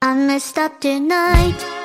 I messed up tonight.